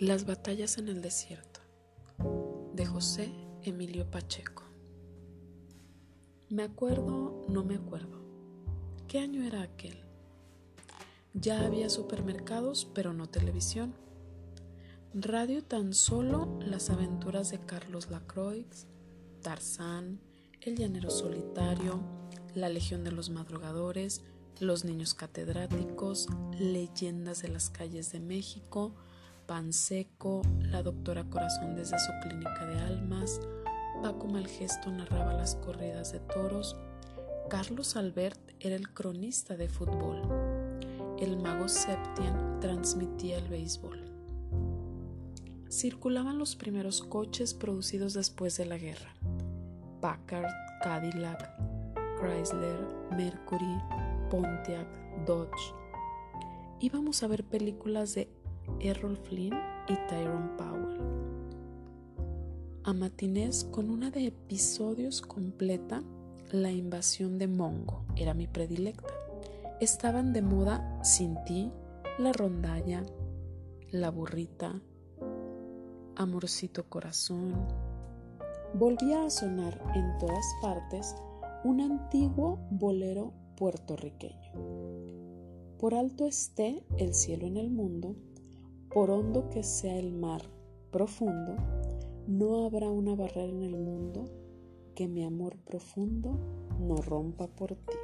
Las batallas en el desierto de José Emilio Pacheco. Me acuerdo, no me acuerdo. ¿Qué año era aquel? Ya había supermercados, pero no televisión. Radio tan solo las aventuras de Carlos Lacroix, Tarzán, El Llanero Solitario, La Legión de los Madrugadores, Los Niños Catedráticos, Leyendas de las Calles de México, Pan Seco, la doctora Corazón desde su clínica de almas, Paco Malgesto narraba las corridas de toros, Carlos Albert era el cronista de fútbol, el mago Septien transmitía el béisbol. Circulaban los primeros coches producidos después de la guerra. Packard, Cadillac, Chrysler, Mercury, Pontiac, Dodge. Íbamos a ver películas de Errol Flynn y Tyrone Powell. A matinés con una de episodios completa, La invasión de Mongo era mi predilecta. Estaban de moda Sin ti, La rondalla, La burrita, Amorcito corazón. Volvía a sonar en todas partes un antiguo bolero puertorriqueño. Por alto esté el cielo en el mundo, por hondo que sea el mar profundo, no habrá una barrera en el mundo que mi amor profundo no rompa por ti.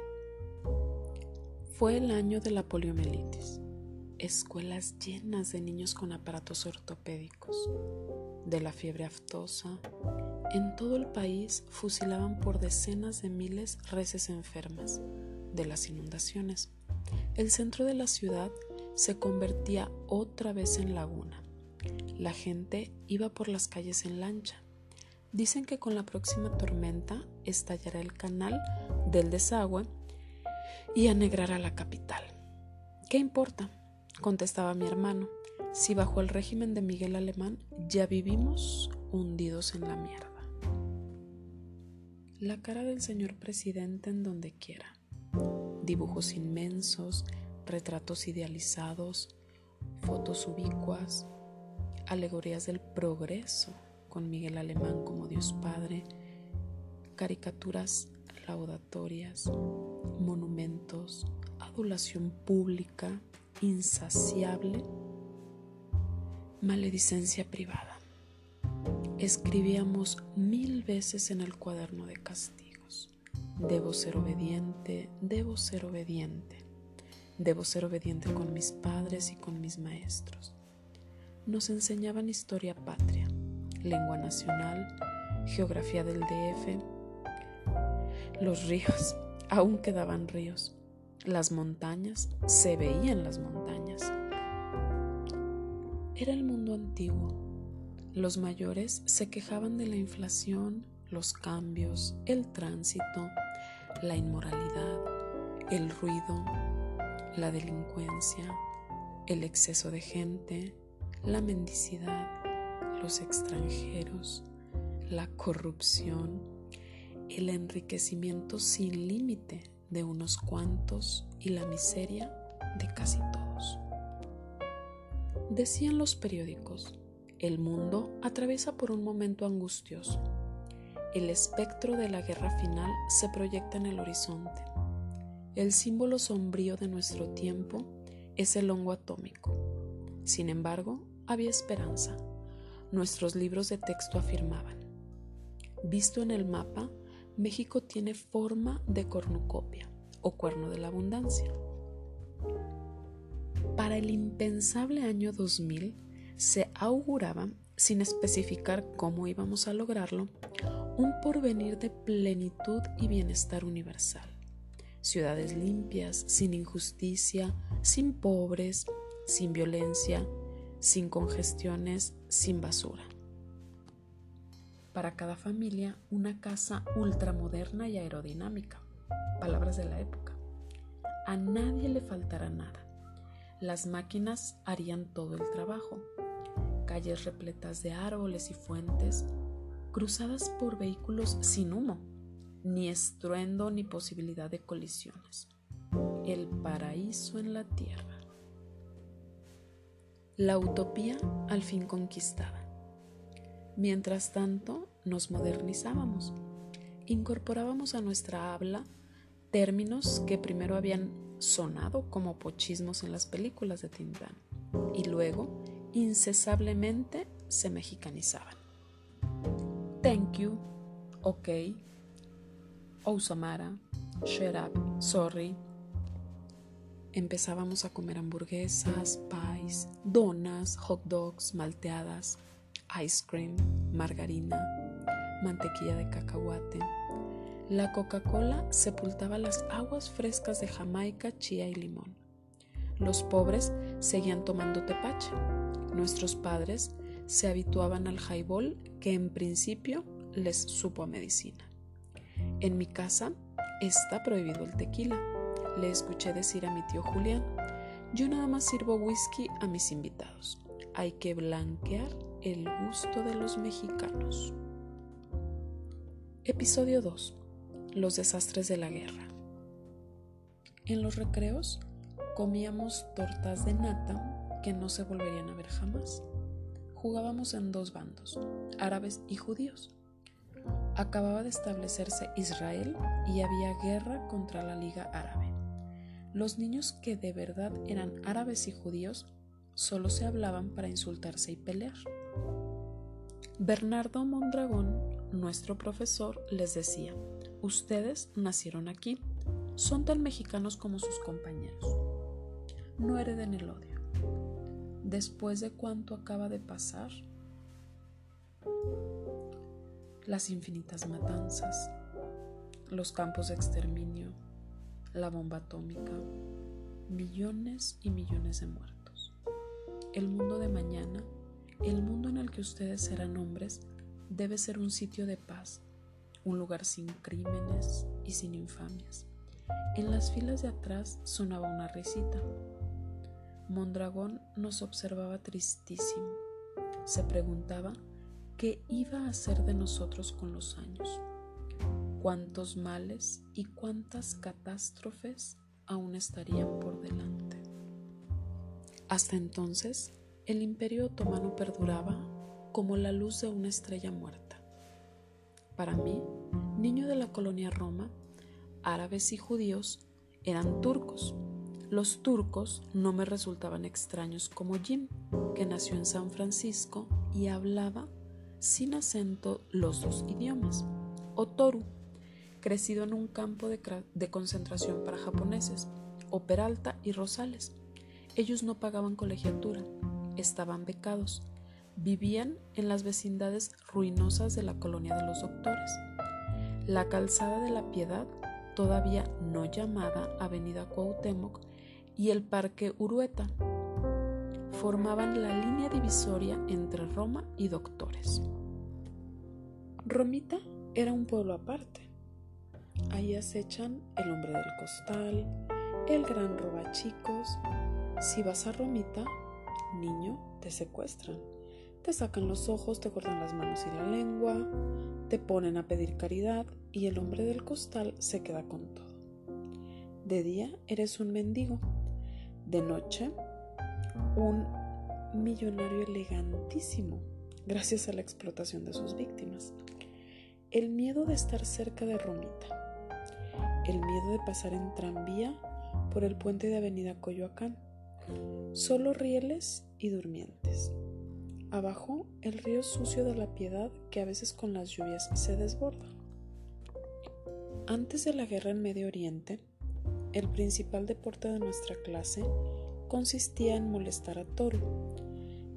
Fue el año de la poliomielitis. Escuelas llenas de niños con aparatos ortopédicos, de la fiebre aftosa. En todo el país fusilaban por decenas de miles reses enfermas de las inundaciones. El centro de la ciudad se convertía otra vez en laguna. La gente iba por las calles en lancha. Dicen que con la próxima tormenta estallará el canal del desagüe y anegrará la capital. ¿Qué importa? contestaba mi hermano. Si bajo el régimen de Miguel Alemán ya vivimos hundidos en la mierda. La cara del señor presidente en donde quiera. Dibujos inmensos, retratos idealizados, fotos ubicuas, alegorías del progreso con Miguel Alemán como Dios Padre, caricaturas laudatorias, monumentos, adulación pública, insaciable, maledicencia privada. Escribíamos mil veces en el cuaderno de castigos. Debo ser obediente, debo ser obediente. Debo ser obediente con mis padres y con mis maestros. Nos enseñaban historia patria, lengua nacional, geografía del DF. Los ríos, aún quedaban ríos. Las montañas, se veían las montañas. Era el mundo antiguo. Los mayores se quejaban de la inflación, los cambios, el tránsito, la inmoralidad, el ruido, la delincuencia, el exceso de gente, la mendicidad, los extranjeros, la corrupción, el enriquecimiento sin límite de unos cuantos y la miseria de casi todos. Decían los periódicos, el mundo atraviesa por un momento angustioso. El espectro de la guerra final se proyecta en el horizonte el símbolo sombrío de nuestro tiempo es el hongo atómico. Sin embargo, había esperanza. Nuestros libros de texto afirmaban. Visto en el mapa, México tiene forma de cornucopia o cuerno de la abundancia. Para el impensable año 2000 se auguraba, sin especificar cómo íbamos a lograrlo, un porvenir de plenitud y bienestar universal ciudades limpias, sin injusticia, sin pobres, sin violencia, sin congestiones, sin basura. Para cada familia, una casa ultramoderna y aerodinámica. Palabras de la época. A nadie le faltará nada. Las máquinas harían todo el trabajo. Calles repletas de árboles y fuentes, cruzadas por vehículos sin humo ni estruendo ni posibilidad de colisiones. El paraíso en la tierra. La utopía al fin conquistada. Mientras tanto, nos modernizábamos. Incorporábamos a nuestra habla términos que primero habían sonado como pochismos en las películas de Tintán y luego incesablemente se mexicanizaban. Thank you, ok, oh Samara, shut up, sorry. Empezábamos a comer hamburguesas, pies, donas, hot dogs, malteadas, ice cream, margarina, mantequilla de cacahuate. La Coca-Cola sepultaba las aguas frescas de Jamaica, chía y limón. Los pobres seguían tomando tepache. Nuestros padres se habituaban al highball que en principio les supo a medicina. En mi casa está prohibido el tequila le escuché decir a mi tío Julián, yo nada más sirvo whisky a mis invitados. Hay que blanquear el gusto de los mexicanos. Episodio 2. Los desastres de la guerra. En los recreos comíamos tortas de nata que no se volverían a ver jamás. Jugábamos en dos bandos, árabes y judíos. Acababa de establecerse Israel y había guerra contra la Liga Árabe. Los niños que de verdad eran árabes y judíos solo se hablaban para insultarse y pelear. Bernardo Mondragón, nuestro profesor, les decía, ustedes nacieron aquí, son tan mexicanos como sus compañeros. No hereden el odio. Después de cuánto acaba de pasar, las infinitas matanzas, los campos de exterminio, la bomba atómica, millones y millones de muertos. El mundo de mañana, el mundo en el que ustedes serán hombres, debe ser un sitio de paz, un lugar sin crímenes y sin infamias. En las filas de atrás sonaba una risita. Mondragón nos observaba tristísimo. Se preguntaba qué iba a hacer de nosotros con los años cuántos males y cuántas catástrofes aún estarían por delante. Hasta entonces, el imperio otomano perduraba como la luz de una estrella muerta. Para mí, niño de la colonia Roma, árabes y judíos eran turcos. Los turcos no me resultaban extraños como Jim, que nació en San Francisco y hablaba sin acento los dos idiomas, o Toru, crecido en un campo de, concentración para japoneses, o Peralta y Rosales. Ellos no pagaban colegiatura, estaban becados, vivían en las vecindades ruinosas de la colonia de los doctores. La calzada de la Piedad, todavía no llamada Avenida Cuauhtémoc, y el Parque Urueta formaban la línea divisoria entre Roma y Doctores. Romita era un pueblo aparte. Ahí acechan el hombre del costal, el gran robachicos. Si vas a Romita, niño, te secuestran. Te sacan los ojos, te cortan las manos y la lengua, te ponen a pedir caridad y el hombre del costal se queda con todo. De día eres un mendigo, de noche un millonario elegantísimo, gracias a la explotación de sus víctimas. El miedo de estar cerca de Romita el miedo de pasar en tranvía por el puente de Avenida Coyoacán. Solo rieles y durmientes. Abajo, el río sucio de la piedad que a veces con las lluvias se desborda. Antes de la guerra en Medio Oriente, el principal deporte de nuestra clase consistía en molestar a Toru.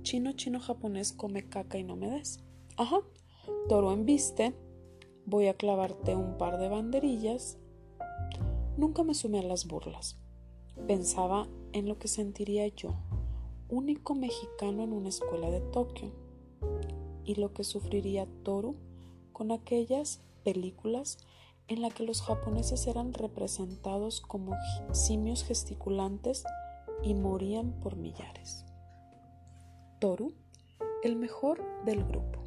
Chino, chino, japonés, come caca y no me des. Ajá, Toro embiste, voy a clavarte un par de banderillas Nunca me sumé a las burlas. Pensaba en lo que sentiría yo, único mexicano en una escuela de Tokio, y lo que sufriría Toru con aquellas películas en las que los japoneses eran representados como simios gesticulantes y morían por millares. Toru, el mejor del grupo,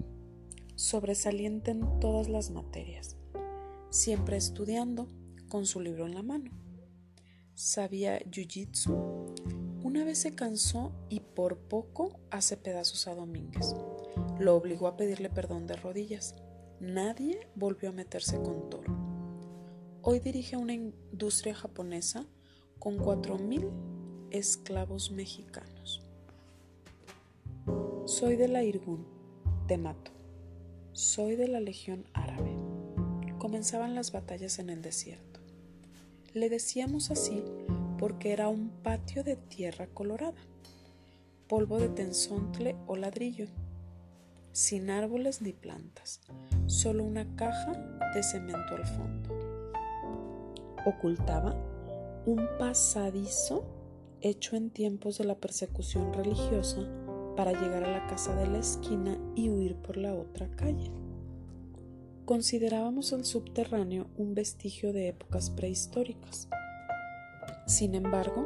sobresaliente en todas las materias, siempre estudiando, con su libro en la mano. Sabía jiu-jitsu, Una vez se cansó y por poco hace pedazos a Domínguez. Lo obligó a pedirle perdón de rodillas. Nadie volvió a meterse con Toro. Hoy dirige una industria japonesa con 4.000 esclavos mexicanos. Soy de la Irgun, te mato. Soy de la Legión Árabe. Comenzaban las batallas en el desierto. Le decíamos así porque era un patio de tierra colorada, polvo de tenzontle o ladrillo, sin árboles ni plantas, solo una caja de cemento al fondo. Ocultaba un pasadizo hecho en tiempos de la persecución religiosa para llegar a la casa de la esquina y huir por la otra calle. Considerábamos el subterráneo un vestigio de épocas prehistóricas sin embargo,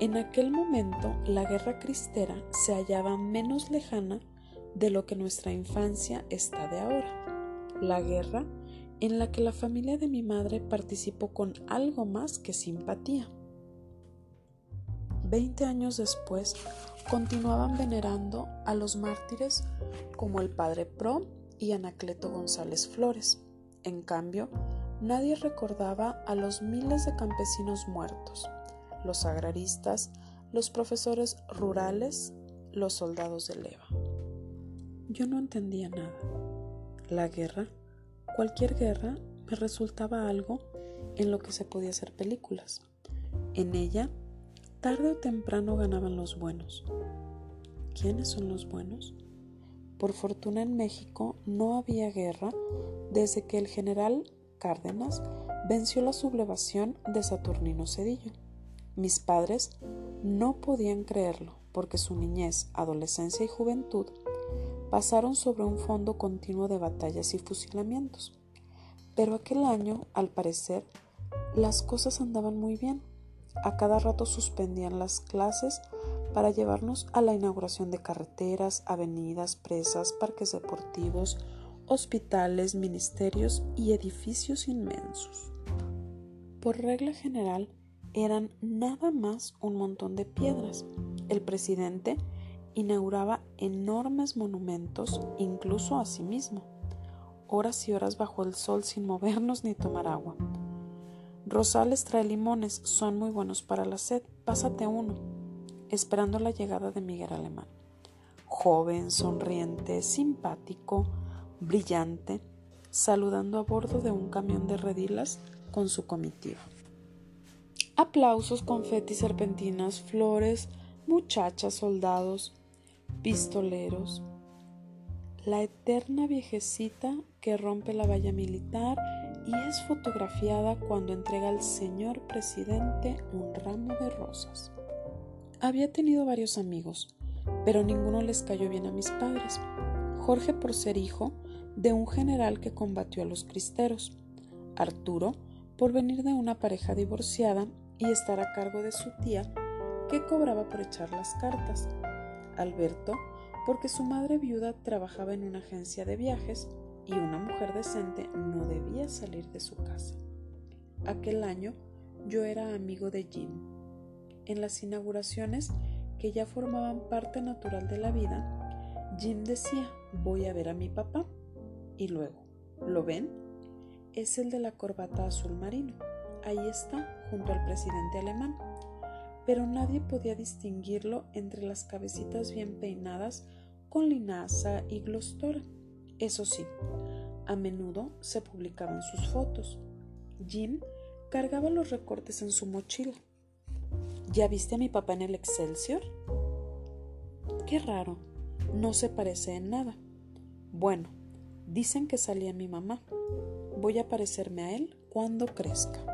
en aquel momento la guerra cristera se hallaba menos lejana de lo que nuestra infancia está de ahora. La guerra en la que la familia de mi madre participó con algo más que simpatía. Veinte años después, continuaban venerando a los mártires como el padre Pro y Anacleto González Flores. En cambio, nadie recordaba a los miles de campesinos muertos, los agraristas, los profesores rurales, los soldados de leva. Yo no entendía nada. La guerra, cualquier guerra, me resultaba algo en lo que se podía hacer películas. En ella, tarde o temprano ganaban los buenos. ¿Quiénes son los buenos? Por fortuna en México no había guerra desde que el general Cárdenas venció la sublevación de Saturnino Cedillo. Mis padres no podían creerlo porque su niñez, adolescencia y juventud pasaron sobre un fondo continuo de batallas y fusilamientos. Pero aquel año, al parecer, las cosas andaban muy bien. A cada rato suspendían las clases para llevarnos a la inauguración de carreteras, avenidas, presas, parques deportivos, hospitales, ministerios y edificios inmensos. Por regla general, eran nada más un montón de piedras. El presidente inauguraba enormes monumentos incluso a sí mismo, horas y horas bajo el sol sin movernos ni tomar agua. Rosales trae limones, son muy buenos para la sed, pásate uno, esperando la llegada de Miguel Alemán. Joven, sonriente, simpático, brillante, saludando a bordo de un camión de redilas con su comitiva. Aplausos, confetis, serpentinas, flores, muchachas, soldados, pistoleros. La eterna viejecita que rompe la valla militar y es fotografiada cuando entrega al señor presidente un ramo de rosas. Había tenido varios amigos, pero ninguno les cayó bien a mis padres. Jorge por ser hijo de un general que combatió a los cristeros, Arturo por venir de una pareja divorciada y estar a cargo de su tía que cobraba por echar las cartas. Alberto, porque su madre viuda trabajaba en una agencia de viajes y una mujer decente no debía salir de su casa. Aquel año yo era amigo de Jim. En las inauguraciones, que ya formaban parte natural de la vida, Jim decía, voy a ver a mi papá. Y luego, ¿lo ven? Es el de la corbata azul marino ahí está, junto al presidente alemán. Pero nadie podía distinguirlo entre las cabecitas bien peinadas con linaza y glostora. Eso sí, a menudo se publicaban sus fotos. Jim cargaba los recortes en su mochila. ¿Ya viste a mi papá en el Excelsior? Qué raro, no se parece en nada. Bueno, dicen que salía mi mamá. Voy a parecerme a él cuando crezca.